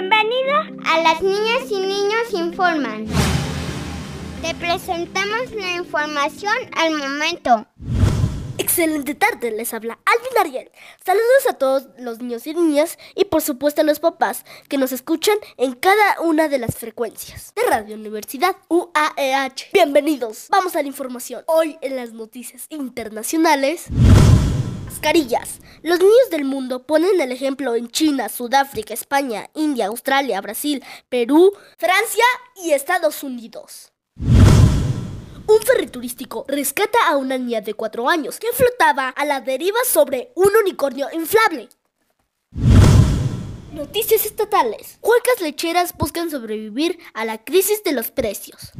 Bienvenido a las niñas y niños informan. Te presentamos la información al momento. Excelente tarde, les habla Alvin Ariel. Saludos a todos los niños y niñas y por supuesto a los papás que nos escuchan en cada una de las frecuencias de Radio Universidad UAEH. Bienvenidos, vamos a la información. Hoy en las noticias internacionales... Los niños del mundo ponen el ejemplo en China, Sudáfrica, España, India, Australia, Brasil, Perú, Francia y Estados Unidos. Un ferry turístico rescata a una niña de 4 años que flotaba a la deriva sobre un unicornio inflable. Noticias estatales. Huecas lecheras buscan sobrevivir a la crisis de los precios.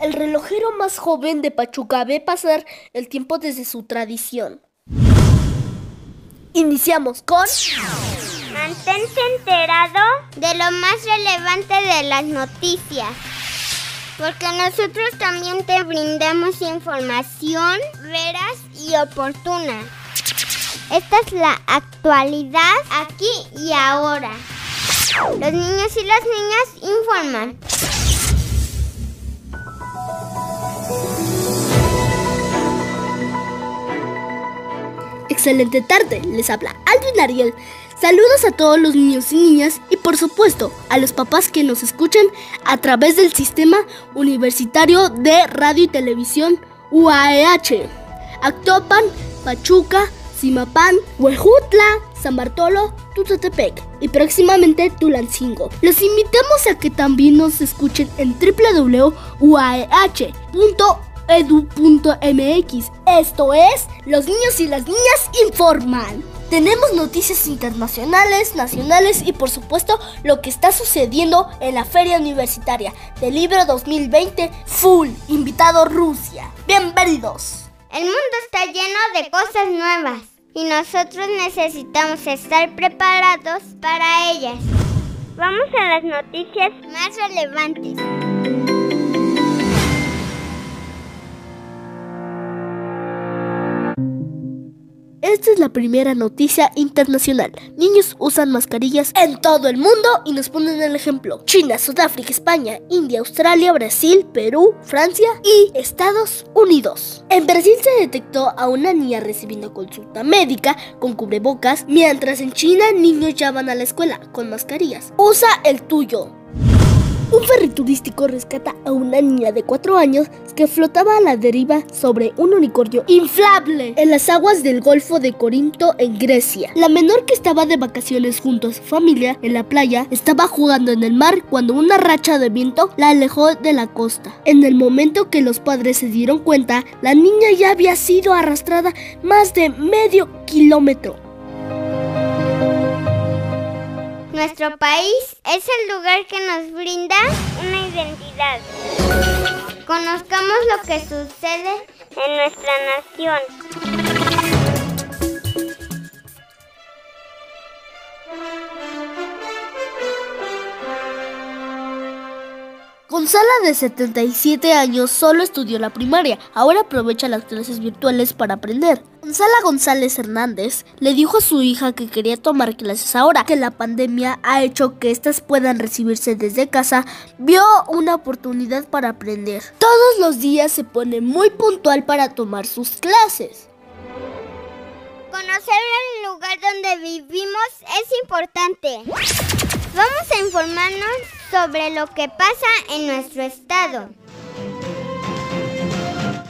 El relojero más joven de Pachuca ve pasar el tiempo desde su tradición. Iniciamos con... Mantente enterado de lo más relevante de las noticias. Porque nosotros también te brindamos información veraz y oportuna. Esta es la actualidad aquí y ahora. Los niños y las niñas informan. Excelente tarde, les habla Alvin Ariel. Saludos a todos los niños y niñas y por supuesto a los papás que nos escuchan a través del sistema universitario de radio y televisión UAEH. Actopan, Pachuca, Simapán, Huejutla, San Bartolo, Tutatepec y próximamente Tulancingo. Los invitamos a que también nos escuchen en www.uaeh.edu.mx. Esto es Los niños y las niñas informan. Tenemos noticias internacionales, nacionales y por supuesto lo que está sucediendo en la Feria Universitaria del Libro 2020 Full, invitado Rusia. Bienvenidos. El mundo está lleno de cosas nuevas y nosotros necesitamos estar preparados para ellas. Vamos a las noticias más relevantes. Esta es la primera noticia internacional. Niños usan mascarillas en todo el mundo y nos ponen el ejemplo. China, Sudáfrica, España, India, Australia, Brasil, Perú, Francia y Estados Unidos. En Brasil se detectó a una niña recibiendo consulta médica con cubrebocas, mientras en China niños ya van a la escuela con mascarillas. Usa el tuyo. Un ferry turístico rescata a una niña de 4 años que flotaba a la deriva sobre un unicornio inflable en las aguas del Golfo de Corinto en Grecia. La menor que estaba de vacaciones junto a su familia en la playa estaba jugando en el mar cuando una racha de viento la alejó de la costa. En el momento que los padres se dieron cuenta, la niña ya había sido arrastrada más de medio kilómetro. Nuestro país es el lugar que nos brinda una identidad. Conozcamos lo que sucede en nuestra nación. Gonzala de 77 años solo estudió la primaria, ahora aprovecha las clases virtuales para aprender. Gonzala González Hernández le dijo a su hija que quería tomar clases ahora, que la pandemia ha hecho que éstas puedan recibirse desde casa, vio una oportunidad para aprender. Todos los días se pone muy puntual para tomar sus clases. Conocer el lugar donde vivimos es importante. Vamos a informarnos sobre lo que pasa en nuestro estado.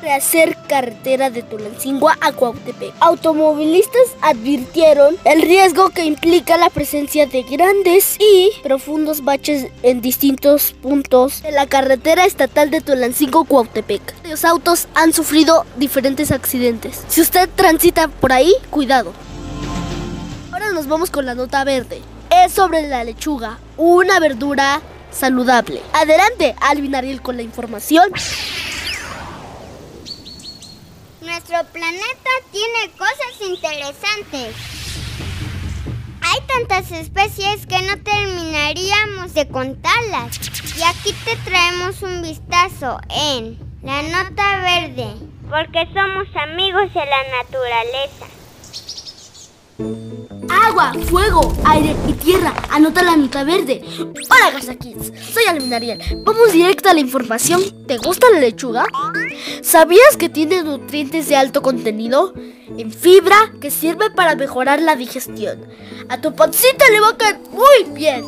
Rehacer carretera de Tulancingo a Cuautepec. Automovilistas advirtieron el riesgo que implica la presencia de grandes y profundos baches en distintos puntos de la carretera estatal de Tulancingo Cuautepec. Los autos han sufrido diferentes accidentes. Si usted transita por ahí, cuidado. Ahora nos vamos con la nota verde. Es sobre la lechuga, una verdura saludable. Adelante, Alvin Ariel con la información. Nuestro planeta tiene cosas interesantes. Hay tantas especies que no terminaríamos de contarlas. Y aquí te traemos un vistazo en la nota verde, porque somos amigos de la naturaleza. Agua, fuego, aire y tierra. Anota la nota verde. Hola, Garza Kids. Soy Alvin Ariel. Vamos directo a la información. ¿Te gusta la lechuga? ¿Sabías que tiene nutrientes de alto contenido? En fibra que sirve para mejorar la digestión. A tu pancita le va a caer muy bien.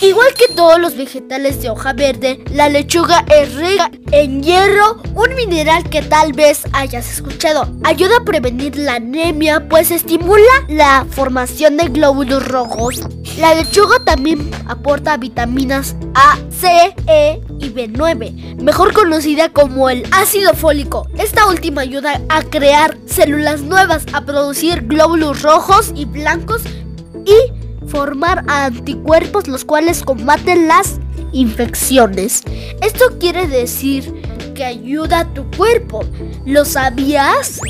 Igual que todos los vegetales de hoja verde, la lechuga es rica en hierro, un mineral que tal vez hayas escuchado. Ayuda a prevenir la anemia, pues estimula la formación de glóbulos rojos. La lechuga también aporta vitaminas A, C, E y B9, mejor conocida como el ácido fólico. Esta última ayuda a crear células nuevas, a producir glóbulos rojos y blancos y formar anticuerpos los cuales combaten las infecciones. Esto quiere decir que ayuda a tu cuerpo. ¿Lo sabías?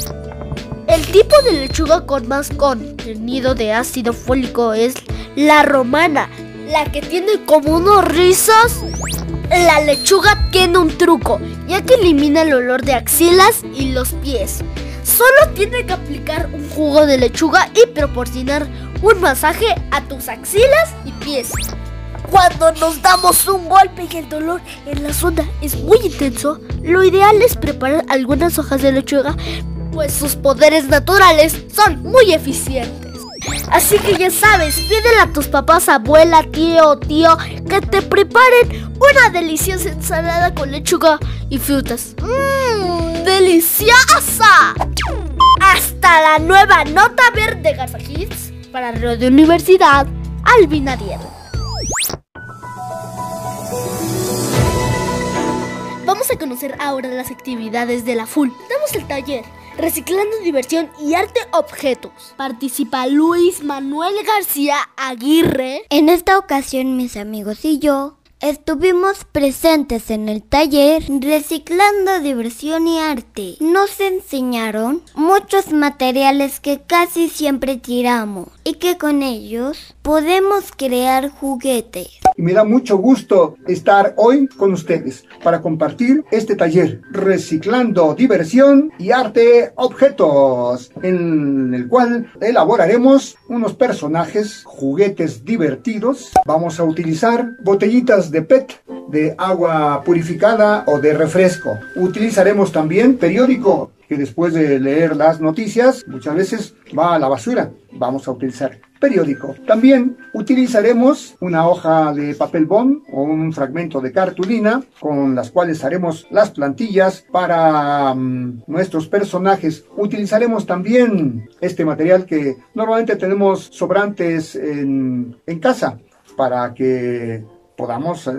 El tipo de lechuga con más contenido de ácido fólico es la romana, la que tiene como unos rizos. La lechuga tiene un truco, ya que elimina el olor de axilas y los pies. Solo tiene que aplicar un jugo de lechuga y proporcionar un masaje a tus axilas y pies. Cuando nos damos un golpe y el dolor en la zona es muy intenso, lo ideal es preparar algunas hojas de lechuga, pues sus poderes naturales son muy eficientes. Así que ya sabes, pídele a tus papás, abuela, tío o tío que te preparen una deliciosa ensalada con lechuga y frutas. ¡Mmm! ¡Deliciosa! Hasta la nueva nota verde Garza Kids para Radio Universidad Alvin Ariel. Vamos a conocer ahora las actividades de la FUL. Damos el taller Reciclando Diversión y Arte Objetos. Participa Luis Manuel García Aguirre. En esta ocasión mis amigos y yo Estuvimos presentes en el taller Reciclando Diversión y Arte. Nos enseñaron muchos materiales que casi siempre tiramos y que con ellos podemos crear juguetes. Y me da mucho gusto estar hoy con ustedes para compartir este taller Reciclando Diversión y Arte Objetos, en el cual elaboraremos unos personajes, juguetes divertidos. Vamos a utilizar botellitas de PET, de agua purificada o de refresco. Utilizaremos también periódico, que después de leer las noticias muchas veces va a la basura. Vamos a utilizar periódico. También utilizaremos una hoja de papel bond o un fragmento de cartulina con las cuales haremos las plantillas para um, nuestros personajes. Utilizaremos también este material que normalmente tenemos sobrantes en, en casa para que podamos eh,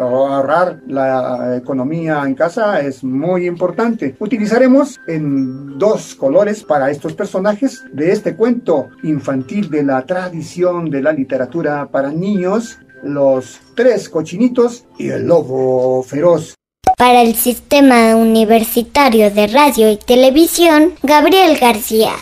ahorrar la economía en casa es muy importante. Utilizaremos en dos colores para estos personajes de este cuento infantil de la tradición de la literatura para niños, los tres cochinitos y el lobo feroz. Para el Sistema Universitario de Radio y Televisión, Gabriel García.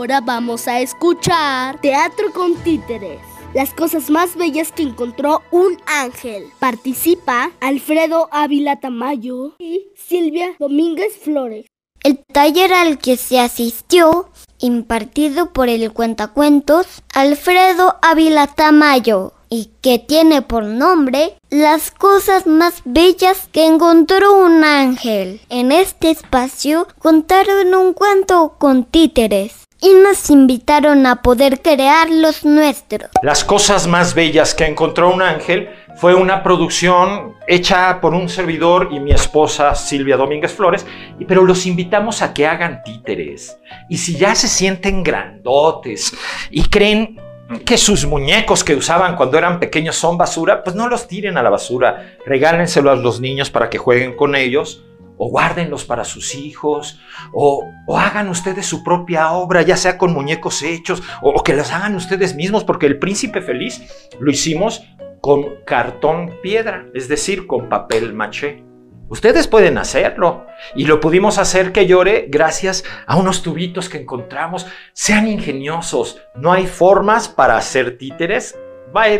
Ahora vamos a escuchar Teatro con Títeres. Las cosas más bellas que encontró un ángel. Participa Alfredo Ávila Tamayo y Silvia Domínguez Flores. El taller al que se asistió, impartido por el cuentacuentos Alfredo Ávila Tamayo, y que tiene por nombre Las cosas más bellas que encontró un ángel. En este espacio contaron un cuento con títeres y nos invitaron a poder crear los nuestros. Las cosas más bellas que encontró un ángel fue una producción hecha por un servidor y mi esposa Silvia Domínguez Flores, pero los invitamos a que hagan títeres. Y si ya se sienten grandotes y creen que sus muñecos que usaban cuando eran pequeños son basura, pues no los tiren a la basura, regálenselo a los niños para que jueguen con ellos o guárdenlos para sus hijos, o, hagan ustedes su propia obra, ya sea con muñecos hechos, o, que las hagan ustedes mismos, porque el príncipe feliz lo hicimos con cartón piedra, es decir, con papel maché. Ustedes pueden hacerlo. Y lo pudimos hacer que llore gracias a unos tubitos que encontramos. Sean ingeniosos. No hay formas para hacer títeres.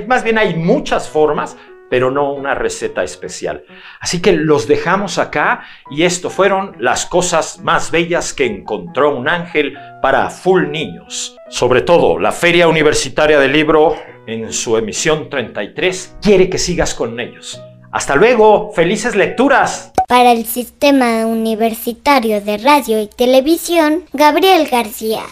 Más bien hay muchas formas pero no una receta especial. Así que los dejamos acá y esto fueron las cosas más bellas que encontró un ángel para full niños. Sobre todo, la Feria Universitaria del Libro en su emisión 33 quiere que sigas con ellos. Hasta luego, felices lecturas. Para el Sistema Universitario de Radio y Televisión, Gabriel García.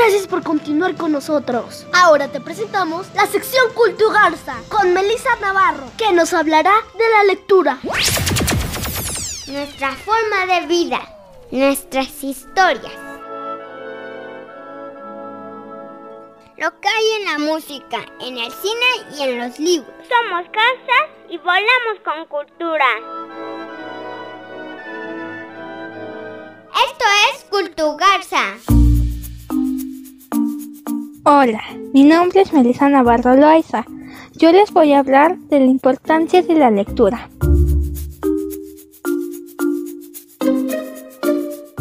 Gracias por continuar con nosotros. Ahora te presentamos la sección Cultugarza con Melissa Navarro, que nos hablará de la lectura. Nuestra forma de vida, nuestras historias. Lo que hay en la música, en el cine y en los libros. Somos casas y volamos con cultura. Esto es Cultugarza. Hola, mi nombre es Melissa Navarro Loaiza. Yo les voy a hablar de la importancia de la lectura.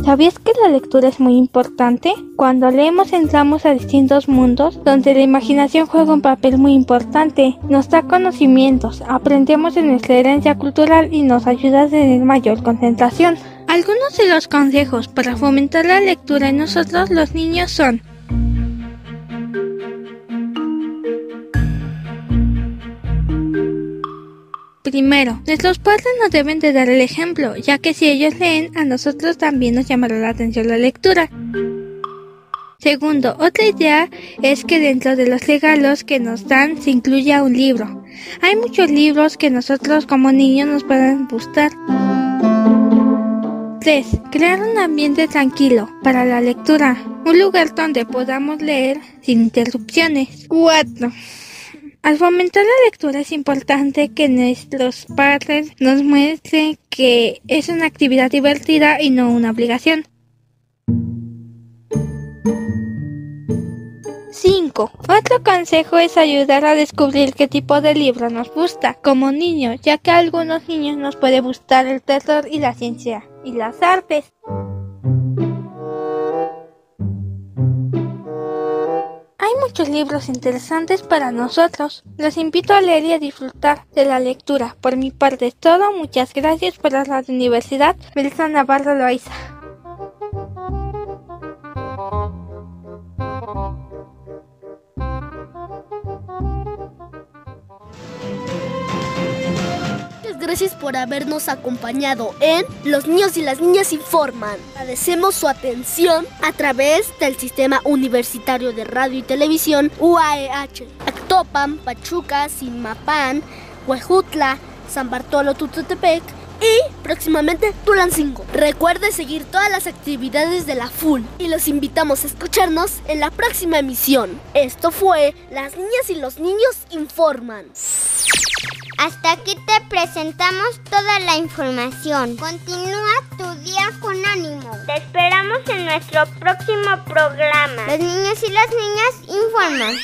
¿Sabías que la lectura es muy importante? Cuando leemos entramos a distintos mundos donde la imaginación juega un papel muy importante. Nos da conocimientos, aprendemos de nuestra herencia cultural y nos ayuda a tener mayor concentración. Algunos de los consejos para fomentar la lectura en nosotros los niños son Primero, nuestros padres nos deben de dar el ejemplo, ya que si ellos leen, a nosotros también nos llamará la atención la lectura. Segundo, otra idea es que dentro de los regalos que nos dan se incluya un libro. Hay muchos libros que nosotros como niños nos pueden gustar. 3. Crear un ambiente tranquilo para la lectura, un lugar donde podamos leer sin interrupciones. 4. Al fomentar la lectura es importante que nuestros padres nos muestren que es una actividad divertida y no una obligación. 5. Otro consejo es ayudar a descubrir qué tipo de libro nos gusta como niño, ya que a algunos niños nos puede gustar el terror y la ciencia y las artes. Muchos libros interesantes para nosotros. Los invito a leer y a disfrutar de la lectura. Por mi parte es todo. Muchas gracias por la Universidad Navarro Loaiza. Gracias por habernos acompañado en Los niños y las niñas informan. Agradecemos su atención a través del Sistema Universitario de Radio y Televisión UAEH. Actopan, Pachuca, Simapán, Huejutla, San Bartolo Tututepec y próximamente Tulancingo. Recuerde seguir todas las actividades de la FUL y los invitamos a escucharnos en la próxima emisión. Esto fue Las niñas y los niños informan. Hasta aquí te presentamos toda la información. Continúa tu día con ánimo. Te esperamos en nuestro próximo programa. Los niños y las niñas informan.